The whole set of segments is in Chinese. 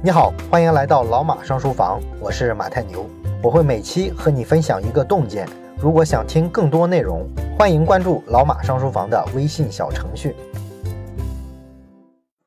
你好，欢迎来到老马上书房，我是马太牛，我会每期和你分享一个洞见。如果想听更多内容，欢迎关注老马上书房的微信小程序。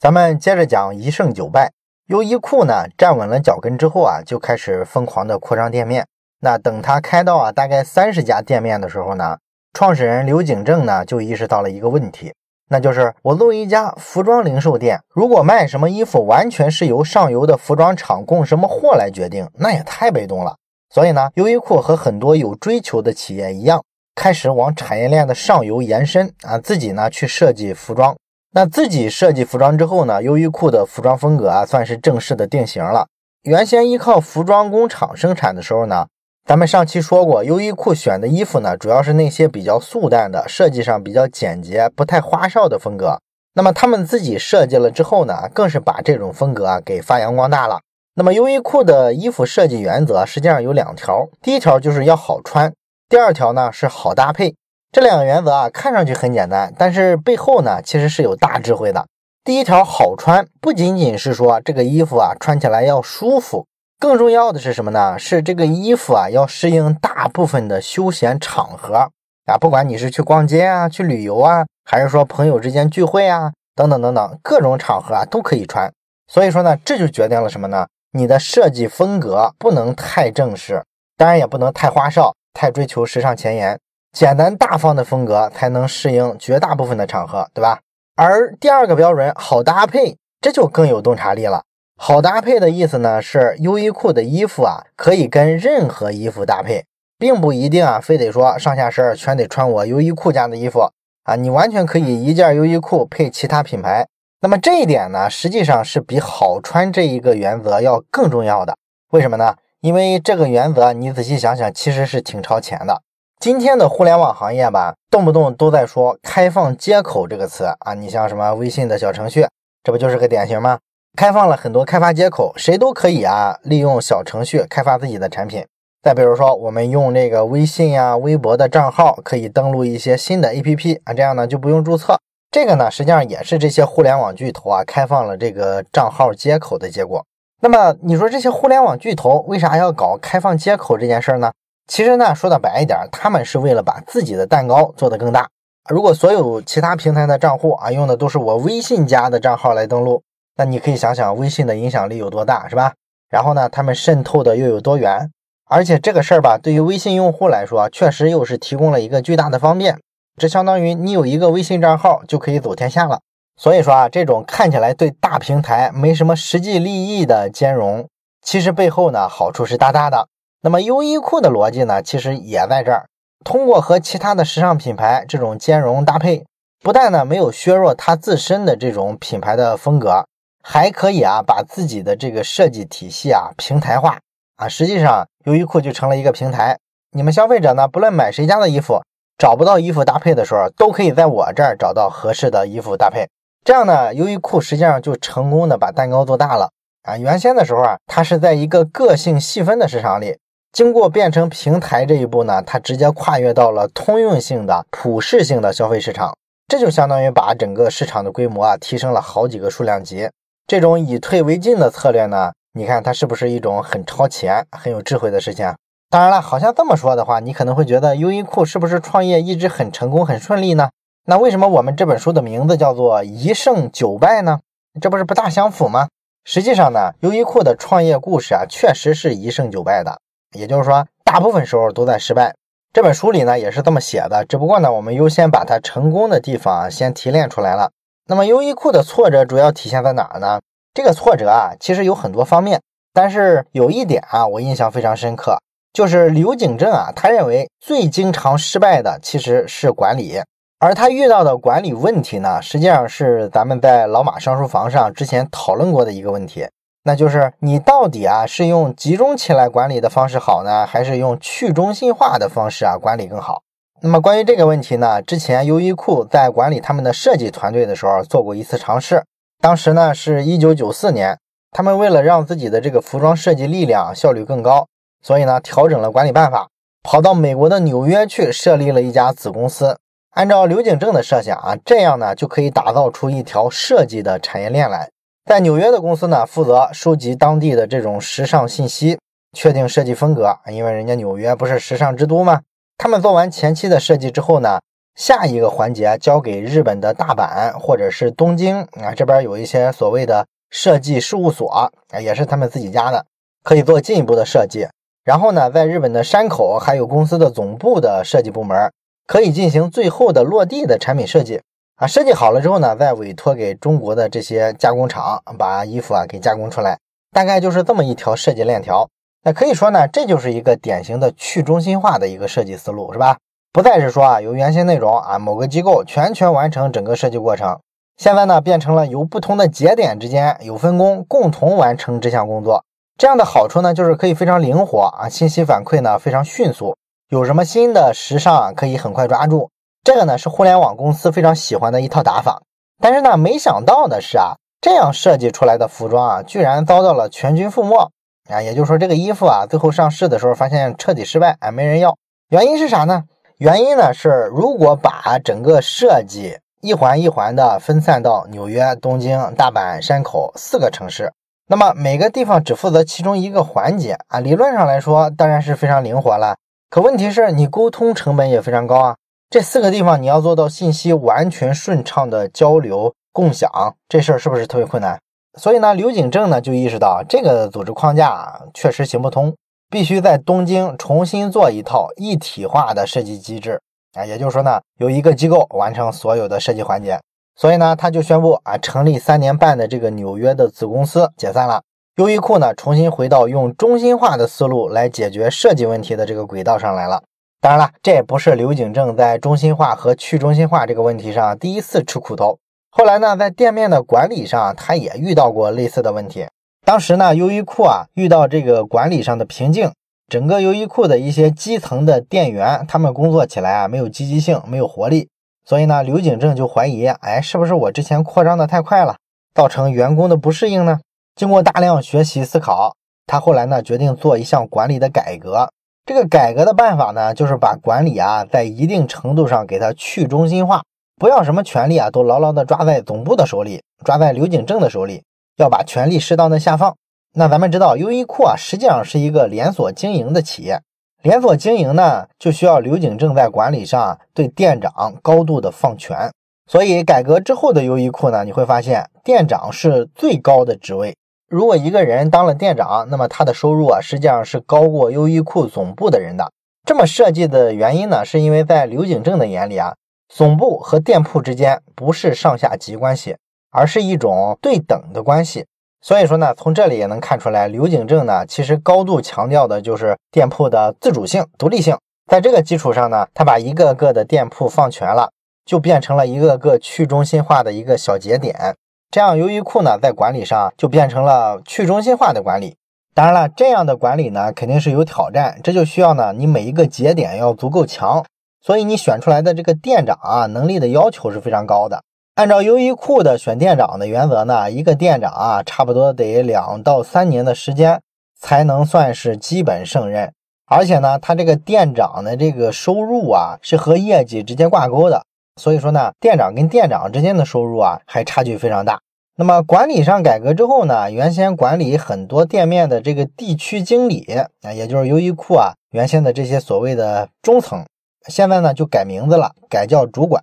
咱们接着讲一胜九败。优衣库呢站稳了脚跟之后啊，就开始疯狂的扩张店面。那等他开到啊大概三十家店面的时候呢，创始人刘景正呢就意识到了一个问题。那就是我作为一家服装零售店，如果卖什么衣服完全是由上游的服装厂供什么货来决定，那也太被动了。所以呢，优衣库和很多有追求的企业一样，开始往产业链的上游延伸啊，自己呢去设计服装。那自己设计服装之后呢，优衣库的服装风格啊，算是正式的定型了。原先依靠服装工厂生产的时候呢。咱们上期说过，优衣库选的衣服呢，主要是那些比较素淡的，设计上比较简洁、不太花哨的风格。那么他们自己设计了之后呢，更是把这种风格啊给发扬光大了。那么优衣库的衣服设计原则实际上有两条，第一条就是要好穿，第二条呢是好搭配。这两个原则啊看上去很简单，但是背后呢其实是有大智慧的。第一条好穿，不仅仅是说这个衣服啊穿起来要舒服。更重要的是什么呢？是这个衣服啊，要适应大部分的休闲场合啊，不管你是去逛街啊、去旅游啊，还是说朋友之间聚会啊，等等等等，各种场合啊都可以穿。所以说呢，这就决定了什么呢？你的设计风格不能太正式，当然也不能太花哨、太追求时尚前沿，简单大方的风格才能适应绝大部分的场合，对吧？而第二个标准，好搭配，这就更有洞察力了。好搭配的意思呢，是优衣库的衣服啊，可以跟任何衣服搭配，并不一定啊，非得说上下身全得穿我优衣库家的衣服啊，你完全可以一件优衣库配其他品牌。那么这一点呢，实际上是比好穿这一个原则要更重要的。为什么呢？因为这个原则你仔细想想，其实是挺超前的。今天的互联网行业吧，动不动都在说开放接口这个词啊，你像什么微信的小程序，这不就是个典型吗？开放了很多开发接口，谁都可以啊，利用小程序开发自己的产品。再比如说，我们用这个微信呀、微博的账号，可以登录一些新的 APP 啊，这样呢就不用注册。这个呢，实际上也是这些互联网巨头啊开放了这个账号接口的结果。那么你说这些互联网巨头为啥要搞开放接口这件事儿呢？其实呢，说的白一点，他们是为了把自己的蛋糕做得更大。如果所有其他平台的账户啊用的都是我微信家的账号来登录。那你可以想想微信的影响力有多大，是吧？然后呢，他们渗透的又有多远？而且这个事儿吧，对于微信用户来说，确实又是提供了一个巨大的方便。这相当于你有一个微信账号就可以走天下了。所以说啊，这种看起来对大平台没什么实际利益的兼容，其实背后呢好处是大大的。那么优衣库的逻辑呢，其实也在这儿，通过和其他的时尚品牌这种兼容搭配，不但呢没有削弱它自身的这种品牌的风格。还可以啊，把自己的这个设计体系啊平台化啊，实际上优衣库就成了一个平台。你们消费者呢，不论买谁家的衣服，找不到衣服搭配的时候，都可以在我这儿找到合适的衣服搭配。这样呢，优衣库实际上就成功的把蛋糕做大了啊。原先的时候啊，它是在一个个性细分的市场里，经过变成平台这一步呢，它直接跨越到了通用性的普适性的消费市场，这就相当于把整个市场的规模啊提升了好几个数量级。这种以退为进的策略呢？你看它是不是一种很超前、很有智慧的事情？当然了，好像这么说的话，你可能会觉得优衣库是不是创业一直很成功、很顺利呢？那为什么我们这本书的名字叫做一胜九败呢？这不是不大相符吗？实际上呢，优衣库的创业故事啊，确实是一胜九败的，也就是说，大部分时候都在失败。这本书里呢也是这么写的，只不过呢，我们优先把它成功的地方先提炼出来了。那么优衣库的挫折主要体现在哪儿呢？这个挫折啊，其实有很多方面，但是有一点啊，我印象非常深刻，就是刘景正啊，他认为最经常失败的其实是管理，而他遇到的管理问题呢，实际上是咱们在老马上书房上之前讨论过的一个问题，那就是你到底啊是用集中起来管理的方式好呢，还是用去中心化的方式啊管理更好？那么关于这个问题呢，之前优衣库在管理他们的设计团队的时候做过一次尝试。当时呢是一九九四年，他们为了让自己的这个服装设计力量效率更高，所以呢调整了管理办法，跑到美国的纽约去设立了一家子公司。按照刘景正的设想啊，这样呢就可以打造出一条设计的产业链来。在纽约的公司呢，负责收集当地的这种时尚信息，确定设计风格。因为人家纽约不是时尚之都吗？他们做完前期的设计之后呢，下一个环节交给日本的大阪或者是东京啊，这边有一些所谓的设计事务所啊，也是他们自己家的，可以做进一步的设计。然后呢，在日本的山口还有公司的总部的设计部门，可以进行最后的落地的产品设计。啊，设计好了之后呢，再委托给中国的这些加工厂把衣服啊给加工出来，大概就是这么一条设计链条。那可以说呢，这就是一个典型的去中心化的一个设计思路，是吧？不再是说啊由原先内容啊某个机构全权完成整个设计过程，现在呢变成了由不同的节点之间有分工，共同完成这项工作。这样的好处呢，就是可以非常灵活啊，信息反馈呢非常迅速，有什么新的时尚可以很快抓住。这个呢是互联网公司非常喜欢的一套打法，但是呢，没想到的是啊，这样设计出来的服装啊，居然遭到了全军覆没啊！也就是说，这个衣服啊，最后上市的时候发现彻底失败啊，没人要。原因是啥呢？原因呢是，如果把整个设计一环一环的分散到纽约、东京、大阪、山口四个城市，那么每个地方只负责其中一个环节啊，理论上来说当然是非常灵活了。可问题是你沟通成本也非常高啊。这四个地方你要做到信息完全顺畅的交流共享，这事儿是不是特别困难？所以呢，刘景正呢就意识到这个组织框架确实行不通，必须在东京重新做一套一体化的设计机制啊，也就是说呢，由一个机构完成所有的设计环节。所以呢，他就宣布啊，成立三年半的这个纽约的子公司解散了，优衣库呢重新回到用中心化的思路来解决设计问题的这个轨道上来了。当然了，这也不是刘景正在中心化和去中心化这个问题上第一次吃苦头。后来呢，在店面的管理上，他也遇到过类似的问题。当时呢，优衣库啊遇到这个管理上的瓶颈，整个优衣库的一些基层的店员，他们工作起来啊没有积极性，没有活力。所以呢，刘景正就怀疑，哎，是不是我之前扩张的太快了，造成员工的不适应呢？经过大量学习思考，他后来呢决定做一项管理的改革。这个改革的办法呢，就是把管理啊，在一定程度上给它去中心化，不要什么权利啊，都牢牢的抓在总部的手里，抓在刘景正的手里，要把权力适当的下放。那咱们知道，优衣库啊，实际上是一个连锁经营的企业，连锁经营呢，就需要刘景正在管理上对店长高度的放权。所以改革之后的优衣库呢，你会发现店长是最高的职位。如果一个人当了店长，那么他的收入啊，实际上是高过优衣库总部的人的。这么设计的原因呢，是因为在刘景正的眼里啊，总部和店铺之间不是上下级关系，而是一种对等的关系。所以说呢，从这里也能看出来，刘景正呢，其实高度强调的就是店铺的自主性、独立性。在这个基础上呢，他把一个个的店铺放权了，就变成了一个个去中心化的一个小节点。这样，优衣库呢，在管理上就变成了去中心化的管理。当然了，这样的管理呢，肯定是有挑战，这就需要呢，你每一个节点要足够强，所以你选出来的这个店长啊，能力的要求是非常高的。按照优衣库的选店长的原则呢，一个店长啊，差不多得两到三年的时间才能算是基本胜任，而且呢，他这个店长的这个收入啊，是和业绩直接挂钩的。所以说呢，店长跟店长之间的收入啊，还差距非常大。那么管理上改革之后呢，原先管理很多店面的这个地区经理啊，也就是优衣库啊原先的这些所谓的中层，现在呢就改名字了，改叫主管。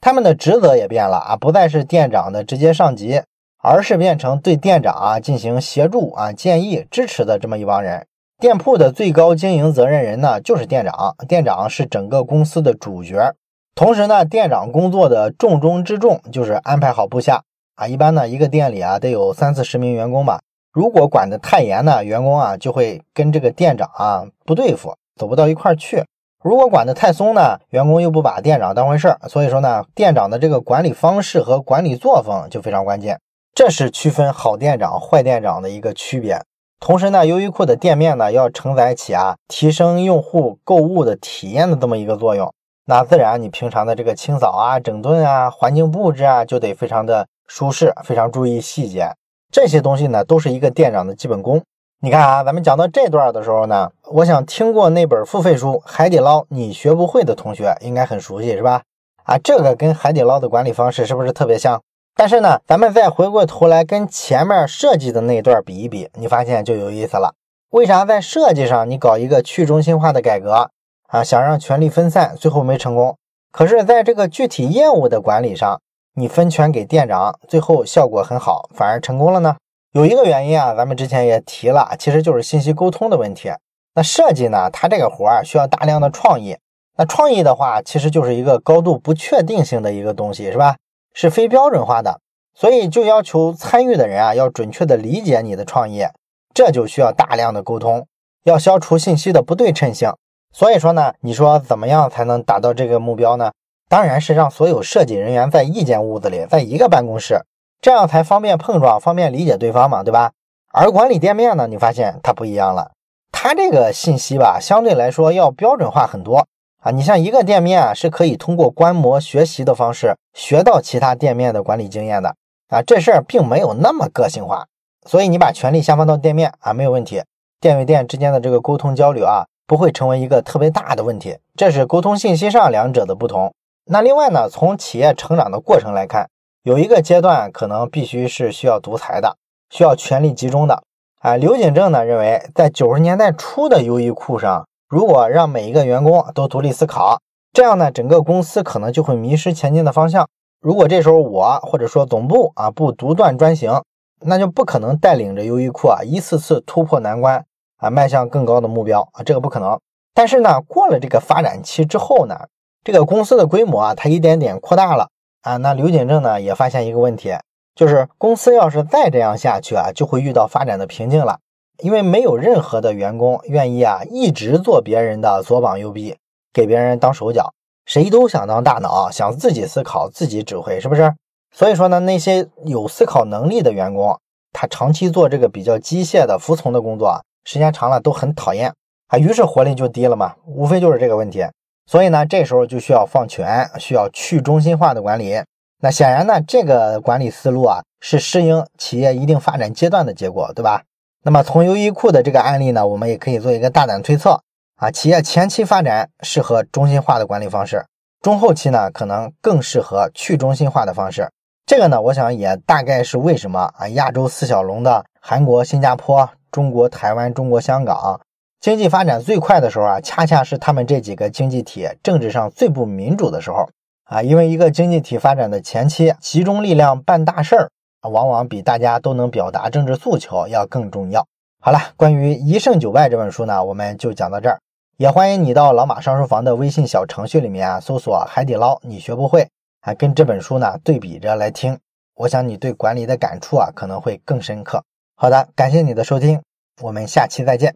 他们的职责也变了啊，不再是店长的直接上级，而是变成对店长啊进行协助啊、建议、支持的这么一帮人。店铺的最高经营责任人呢，就是店长，店长是整个公司的主角。同时呢，店长工作的重中之重就是安排好部下啊。一般呢，一个店里啊得有三四十名员工吧。如果管得太严呢，员工啊就会跟这个店长啊不对付，走不到一块儿去。如果管得太松呢，员工又不把店长当回事儿。所以说呢，店长的这个管理方式和管理作风就非常关键，这是区分好店长、坏店长的一个区别。同时呢，优衣库的店面呢要承载起啊提升用户购物的体验的这么一个作用。那自然，你平常的这个清扫啊、整顿啊、环境布置啊，就得非常的舒适，非常注意细节。这些东西呢，都是一个店长的基本功。你看啊，咱们讲到这段的时候呢，我想听过那本付费书《海底捞》，你学不会的同学应该很熟悉，是吧？啊，这个跟海底捞的管理方式是不是特别像？但是呢，咱们再回过头来跟前面设计的那段比一比，你发现就有意思了。为啥在设计上你搞一个去中心化的改革啊，想让权力分散，最后没成功？可是在这个具体业务的管理上，你分权给店长，最后效果很好，反而成功了呢？有一个原因啊，咱们之前也提了，其实就是信息沟通的问题。那设计呢，它这个活儿需要大量的创意。那创意的话，其实就是一个高度不确定性的一个东西，是吧？是非标准化的，所以就要求参与的人啊，要准确的理解你的创意，这就需要大量的沟通，要消除信息的不对称性。所以说呢，你说怎么样才能达到这个目标呢？当然是让所有设计人员在一间屋子里，在一个办公室，这样才方便碰撞，方便理解对方嘛，对吧？而管理店面呢，你发现它不一样了，它这个信息吧，相对来说要标准化很多。啊，你像一个店面啊，是可以通过观摩学习的方式学到其他店面的管理经验的啊，这事儿并没有那么个性化，所以你把权力下放到店面啊，没有问题，店与店之间的这个沟通交流啊，不会成为一个特别大的问题，这是沟通信息上两者的不同。那另外呢，从企业成长的过程来看，有一个阶段可能必须是需要独裁的，需要权力集中的啊。刘景正呢认为，在九十年代初的优衣库上。如果让每一个员工都独立思考，这样呢，整个公司可能就会迷失前进的方向。如果这时候我或者说总部啊不独断专行，那就不可能带领着优衣库啊一次次突破难关啊，迈向更高的目标啊，这个不可能。但是呢，过了这个发展期之后呢，这个公司的规模啊，它一点点扩大了啊。那刘景正呢也发现一个问题，就是公司要是再这样下去啊，就会遇到发展的瓶颈了。因为没有任何的员工愿意啊，一直做别人的左膀右臂，给别人当手脚，谁都想当大脑，想自己思考、自己指挥，是不是？所以说呢，那些有思考能力的员工，他长期做这个比较机械的服从的工作，时间长了都很讨厌啊，于是活力就低了嘛，无非就是这个问题。所以呢，这时候就需要放权，需要去中心化的管理。那显然呢，这个管理思路啊，是适应企业一定发展阶段的结果，对吧？那么从优衣库的这个案例呢，我们也可以做一个大胆推测啊，企业前期发展适合中心化的管理方式，中后期呢可能更适合去中心化的方式。这个呢，我想也大概是为什么啊，亚洲四小龙的韩国、新加坡、中国台湾、中国香港经济发展最快的时候啊，恰恰是他们这几个经济体政治上最不民主的时候啊，因为一个经济体发展的前期集中力量办大事儿。往往比大家都能表达政治诉求要更重要。好了，关于《一胜九败》这本书呢，我们就讲到这儿。也欢迎你到老马上书房的微信小程序里面啊，搜索“海底捞”，你学不会，还跟这本书呢对比着来听。我想你对管理的感触啊，可能会更深刻。好的，感谢你的收听，我们下期再见。